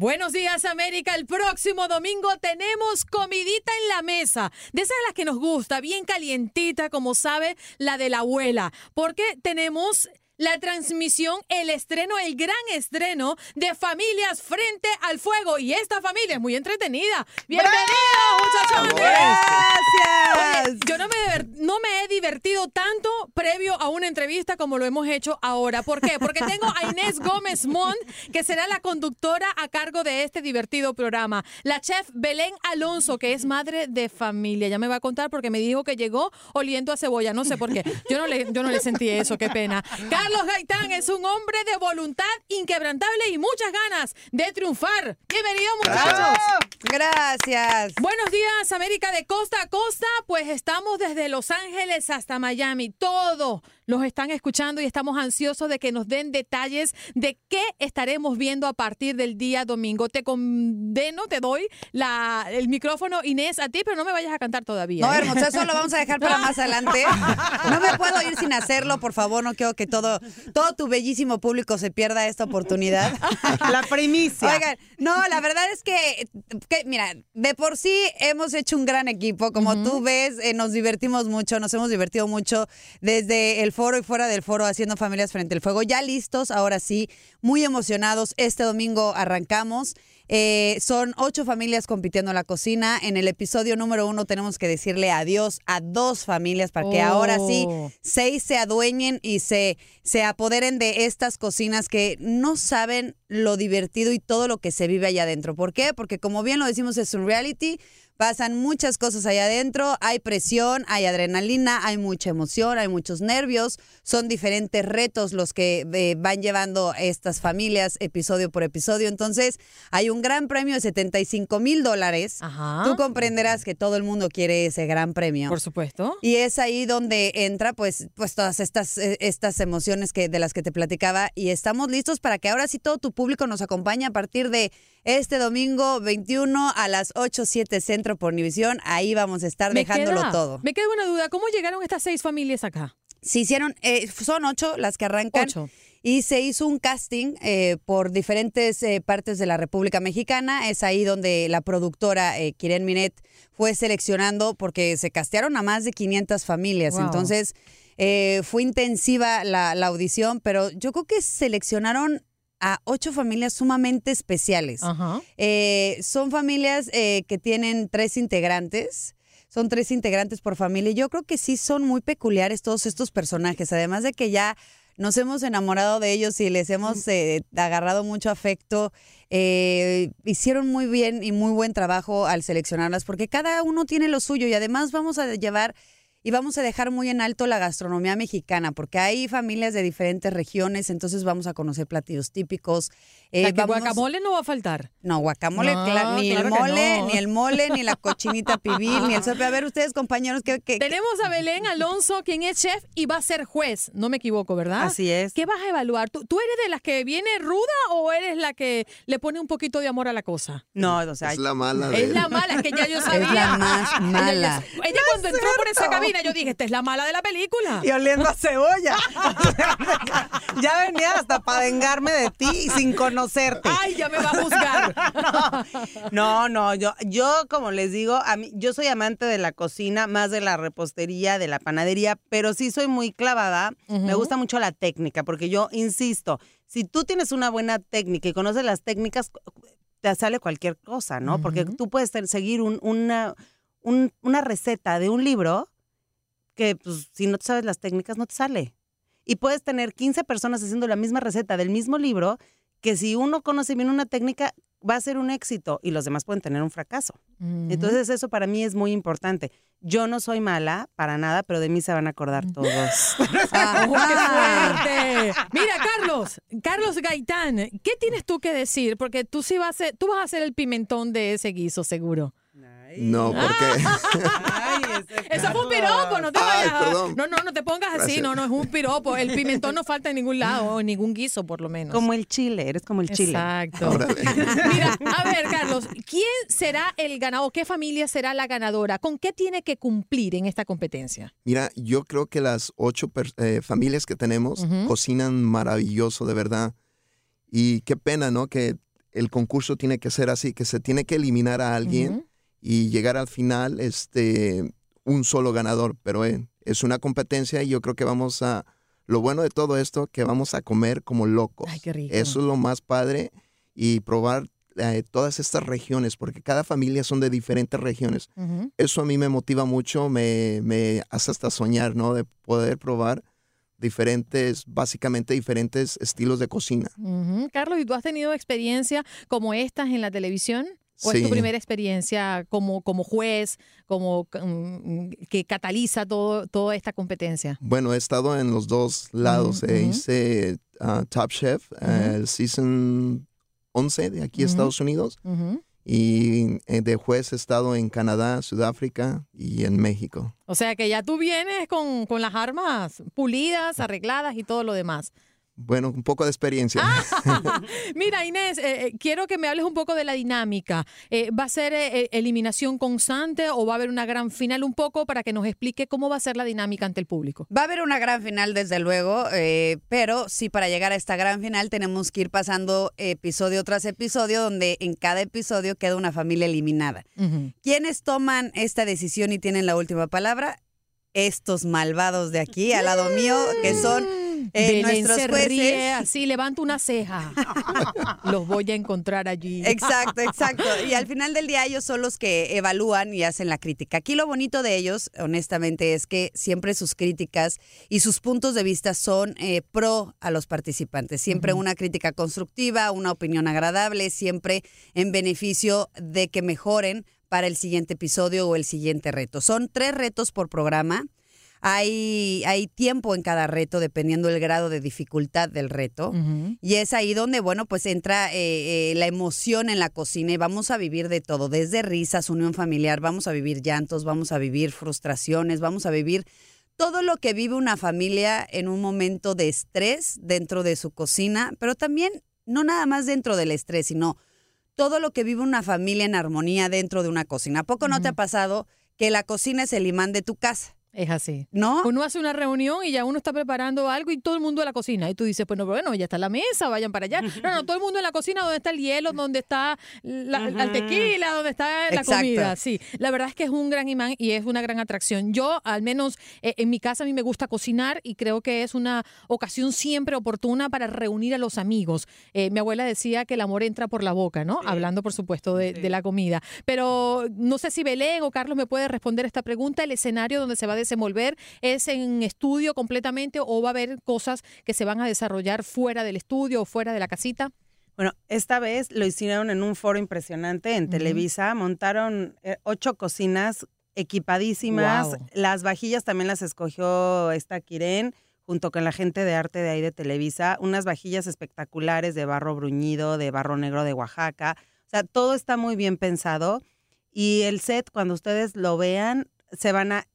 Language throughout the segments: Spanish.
Buenos días, América. El próximo domingo tenemos comidita en la mesa. De esas las que nos gusta, bien calientita, como sabe la de la abuela. Porque tenemos la transmisión, el estreno, el gran estreno de Familias Frente al Fuego. Y esta familia es muy entretenida. ¡Bienvenidos, muchachones! ¡Gracias! yo no me, no me he divertido tanto a una entrevista como lo hemos hecho ahora. ¿Por qué? Porque tengo a Inés Gómez Mont, que será la conductora a cargo de este divertido programa. La chef Belén Alonso, que es madre de familia. Ya me va a contar porque me dijo que llegó oliendo a cebolla. No sé por qué. Yo no le, yo no le sentí eso. Qué pena. Carlos Gaitán es un hombre de voluntad inquebrantable y muchas ganas de triunfar. Bienvenido, muchachos. Gracias. Buenos días, América de costa a costa. Pues estamos desde Los Ángeles hasta Miami. Todos los están escuchando y estamos ansiosos de que nos den detalles de qué estaremos viendo a partir del día domingo. Te condeno, te doy la, el micrófono, Inés, a ti, pero no me vayas a cantar todavía. No, ¿eh? hermoso, eso lo vamos a dejar para más adelante. No me puedo ir sin hacerlo, por favor. No quiero que todo, todo tu bellísimo público se pierda esta oportunidad. La primicia. Oigan, no, la verdad es que, que, mira, de por sí hemos hecho un gran equipo. Como tú ves, eh, nos divertimos mucho, nos hemos divertido mucho desde el foro y fuera del foro haciendo familias frente al fuego. Ya listos, ahora sí, muy emocionados. Este domingo arrancamos. Eh, son ocho familias compitiendo en la cocina. En el episodio número uno tenemos que decirle adiós a dos familias para que ahora sí Oh. seis se adueñen y se, se apoderen de estas cocinas que no saben lo divertido y todo lo que se vive allá adentro. ¿Por qué? Porque como bien lo decimos, es un reality. Pasan muchas cosas allá adentro, hay presión, hay adrenalina, hay mucha emoción, hay muchos nervios, son diferentes retos los que eh, van llevando estas familias episodio por episodio. Entonces, hay un gran premio de 75 mil dólares. Tú comprenderás que todo el mundo quiere ese gran premio. Por supuesto. Y es ahí donde entra pues, pues todas estas, eh, estas emociones que, de las que te platicaba y estamos listos para que ahora sí todo tu público nos acompañe a partir de este domingo 21 a las 8, 7 Centro por Univisión. Ahí vamos a estar Me dejándolo queda- todo. Me queda una duda. ¿Cómo llegaron estas seis familias acá? Se hicieron, eh, son ocho las que arrancan. Ocho. Y se hizo un casting eh, por diferentes eh, partes de la República Mexicana. Es ahí donde la productora eh, Kiren Minet fue seleccionando porque se castearon a más de 500 familias. Wow. Entonces eh, fue intensiva la, la audición, pero yo creo que seleccionaron a ocho familias sumamente especiales. Ajá. Eh, son familias eh, que tienen tres integrantes. Son tres integrantes por familia. Y yo creo que sí son muy peculiares todos estos personajes. Además de que ya nos hemos enamorado de ellos y les hemos eh, agarrado mucho afecto. Eh, hicieron muy bien y muy buen trabajo al seleccionarlas porque cada uno tiene lo suyo y además vamos a llevar y vamos a dejar muy en alto la gastronomía mexicana porque hay familias de diferentes regiones, entonces vamos a conocer platillos típicos. Eh, O sea, que vamos- guacamole no va a faltar. no, guacamole, No, cla- ni claro el que mole, no. ni el mole, ni la cochinita pibil, ni el sope. A ver, ustedes, compañeros, ¿qué, qué- Tenemos a Belén Alonso, quien es chef y va a ser juez. No me equivoco, ¿verdad? Así es. ¿Qué vas a evaluar? ¿Tú, tú eres de las que viene ruda o eres la que le pone un poquito de amor a la cosa? No, o sea, Es la mala de Es la mala, es que ya yo sabía. la más mala. Ella, ella cuando entró por esa cabina, yo dije, esta es la mala de la película. y oliendo a cebolla. ya venía hasta para vengarme de ti sin conocerte. Ay, ya me va a juzgar. No, no, yo, yo como les digo, a mí, yo soy amante de la cocina, más de la repostería, de la panadería, pero sí soy muy clavada. Me gusta mucho la técnica, porque yo insisto, si tú tienes una buena técnica y conoces las técnicas, te sale cualquier cosa, ¿no? Porque tú puedes seguir un- una, un- una receta de un libro que pues, si no te sabes las técnicas no te sale. Y puedes tener 15 personas haciendo la misma receta del mismo libro, que si uno conoce bien una técnica, va a ser un éxito y los demás pueden tener un fracaso. Entonces eso para mí es muy importante. Yo no soy mala para nada, pero de mí se van a acordar todos. ¡Oh, qué fuerte! Mira, Carlos, Carlos Gaitán, ¿qué tienes tú que decir? Porque tú sí vas a ser, tú vas a ser el pimentón de ese guiso, seguro. No, porque Eso fue un piropo, no te Ay, vayas. perdón. No, no, no te pongas así, no, no es un piropo. El pimentón no falta en ningún lado, en ningún guiso por lo menos. Como el chile, eres como el chile. Exacto. Mira, a ver, Carlos, ¿quién será el ganador? ¿Qué familia será la ganadora? ¿Con qué tiene que cumplir en esta competencia? mira, yo creo que las ocho eh, familias que tenemos cocinan maravilloso, de verdad. Y qué pena, ¿no? Que el concurso tiene que ser así, que se tiene que eliminar a alguien y llegar al final este, un solo ganador. Pero eh, es una competencia y yo creo que vamos a... Lo bueno de todo esto, que vamos a comer como locos. Ay, qué rico. Eso es lo más padre y probar eh, todas estas regiones, porque cada familia son de diferentes regiones. Eso a mí me motiva mucho, me, me hace hasta soñar, ¿no? De poder probar diferentes, básicamente diferentes estilos de cocina. Carlos, ¿y tú has tenido experiencia como estas en la televisión? ¿O es tu primera experiencia como, como juez, como mm, que cataliza todo, toda esta competencia? Bueno, he estado en los dos lados. Eh, ujú. Hice ah, Top Chef, eh, el season 11 de aquí, Ujú. Estados Unidos. Y eh, de juez he estado en Canadá, Sudáfrica y en México. O sea que ya tú vienes con, con las armas pulidas, arregladas y todo lo demás. Bueno, un poco de experiencia. Mira, Inés, eh, eh, quiero que me hables un poco de la dinámica. Eh, ¿Va a ser eh, eliminación constante o va a haber una gran final un poco para que nos explique cómo va a ser la dinámica ante el público? Va a haber una gran final, desde luego, eh, pero sí, para llegar a esta gran final tenemos que ir pasando episodio tras episodio, donde en cada episodio queda una familia eliminada. ¿Quiénes toman esta decisión y tienen la última palabra? Estos malvados de aquí, al lado mío, que son eh, nuestros se jueces. ríe así, levanta una ceja. Los voy a encontrar allí. Exacto, exacto. Y al final del día ellos son los que evalúan y hacen la crítica. Aquí lo bonito de ellos, honestamente, es que siempre sus críticas y sus puntos de vista son eh, pro a los participantes. Siempre una crítica constructiva, una opinión agradable, siempre en beneficio de que mejoren para el siguiente episodio o el siguiente reto. Son tres retos por programa. Hay, hay tiempo en cada reto dependiendo del grado de dificultad del reto. Y es ahí donde, bueno, pues entra eh, eh, la emoción en la cocina y vamos a vivir de todo, desde risas, unión familiar, vamos a vivir llantos, vamos a vivir frustraciones, vamos a vivir todo lo que vive una familia en un momento de estrés dentro de su cocina, pero también no nada más dentro del estrés, sino todo lo que vive una familia en armonía dentro de una cocina. ¿A poco no te ha pasado que la cocina es el imán de tu casa? Es así. ¿No? Uno hace una reunión y ya uno está preparando algo y todo el mundo en la cocina. Y tú dices, pues no, bueno, ya está la mesa, vayan para allá. No, no, todo el mundo en la cocina, donde está el hielo, donde está la, tequila, donde está la Exacto. comida. Sí, la verdad es que es un gran imán y es una gran atracción. Yo, al menos eh, en mi casa, a mí me gusta cocinar y creo que es una ocasión siempre oportuna para reunir a los amigos. Eh, mi abuela decía que el amor entra por la boca, ¿no? Hablando, por supuesto, de, de la comida. Pero no sé si Belén o Carlos me puede responder esta pregunta. ¿El escenario donde se va a desenvolver es en estudio completamente o va a haber cosas que se van a desarrollar fuera del estudio o fuera de la casita? Bueno, esta vez lo hicieron en un foro impresionante en Televisa. Montaron eh, ocho cocinas equipadísimas. Las vajillas también las escogió esta Kiren junto con la gente de arte de ahí de Televisa. Unas vajillas espectaculares de barro bruñido, de barro negro de Oaxaca. O sea, todo está muy bien pensado. Y el set, cuando ustedes lo vean, se van a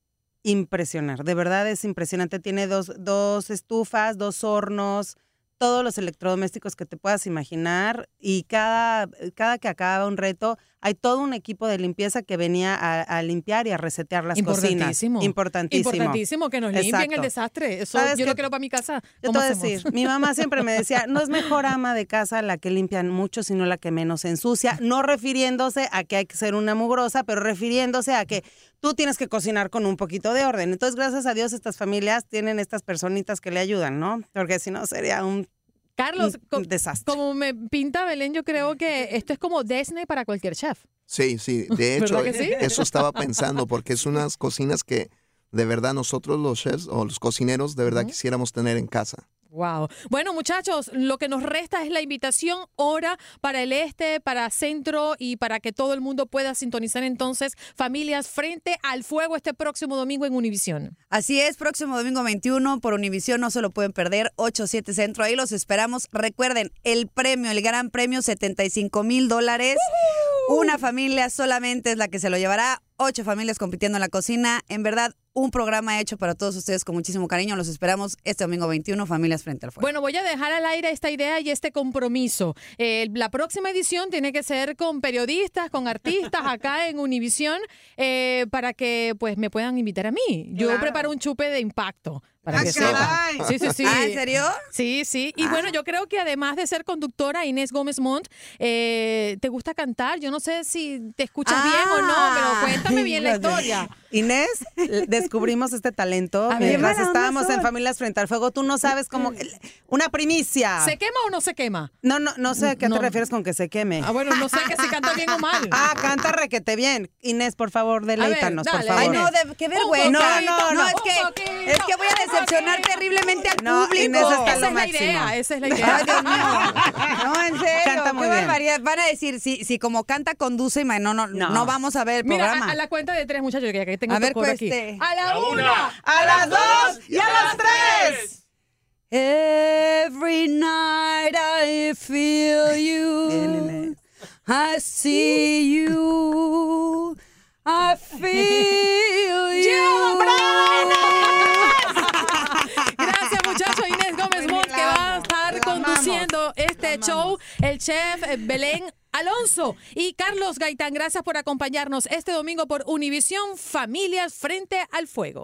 impresionar. De verdad es impresionante. Tiene dos, dos estufas, dos hornos, todos los electrodomésticos que te puedas imaginar. Y cada, cada que acaba un reto, hay todo un equipo de limpieza que venía a, a limpiar y a resetear las cocinas. Importantísimo. Importantísimo. Importantísimo que nos limpien el desastre. Eso ¿Sabes yo qué? lo quiero para mi casa. Yo te ¿Cómo voy a decir, mi mamá siempre me decía, no es mejor ama de casa la que limpian mucho, sino la que menos ensucia, no refiriéndose a que hay que ser una mugrosa, pero refiriéndose a que tú tienes que cocinar con un poquito de orden. Entonces, gracias a Dios, estas familias tienen estas personitas que le ayudan, ¿no? Porque si no, sería un, Carlos, un desastre. como me pinta Belén, yo creo que esto es como Disney para cualquier chef. Sí, sí. De hecho, eso estaba pensando, porque es unas cocinas que de verdad nosotros los chefs o los cocineros de verdad quisiéramos tener en casa. Wow. Bueno, muchachos, lo que nos resta es la invitación hora para el este, para centro y para que todo el mundo pueda sintonizar entonces familias frente al fuego este próximo domingo en Univisión. Así es, próximo domingo 21 por Univisión, no se lo pueden perder, 8-7 Centro, ahí los esperamos. Recuerden, el premio, el gran premio, 75 mil dólares. Una familia solamente es la que se lo llevará, ocho familias compitiendo en la cocina. En verdad, un programa hecho para todos ustedes con muchísimo cariño. Los esperamos este domingo 21, Familias Frente al Fuego. Bueno, voy a dejar al aire esta idea y este compromiso. Eh, la próxima edición tiene que ser con periodistas, con artistas acá en Univisión, eh, para que pues me puedan invitar a mí. Yo Claro. preparo un chupe de impacto. Para Ah, que caray. sepa. Sí, sí, sí. ¿Ah, en serio? Sí, sí. Y bueno, yo creo que además de ser conductora, Inés Gómez Montt, eh, ¿te gusta cantar? Yo no sé si te escuchas bien o no, pero Ah. cuéntame bien la historia. Inés, descubrimos este talento A mientras estábamos en. Familias Frente al Fuego. Tú no sabes cómo... Una primicia. ¿Se quema o no se quema? No, no, no sé a qué No. te refieres con que se queme. Ah, bueno, no sé que si canta bien o mal. Ah, canta requete bien. Inés, por favor, deleítanos, por favor. Ay, no, de- qué vergüenza. No, no, no. es que, es que voy a decepcionar terriblemente al No, público. Inés está esa lo es la idea, esa es la idea. Ay, Dios mío. No, en serio. Canta muy qué bien. barbaridad. Van a decir, si, si como canta, conduce, y no, no, no. No. vamos a ver el Mira, programa. a, a la cuenta de tres, muchachos, que que tengo A ver, coro aquí. cueste. A la una. ¡A las dos y a las tres! Every night I feel you. I see you. I feel you. Gracias, muchachos. Inés Gómez Montt, que va a estar conduciendo este show. El chef eh, Belén Alonso y Carlos Gaitán. Gracias por acompañarnos este domingo por Univisión Familias Frente al Fuego.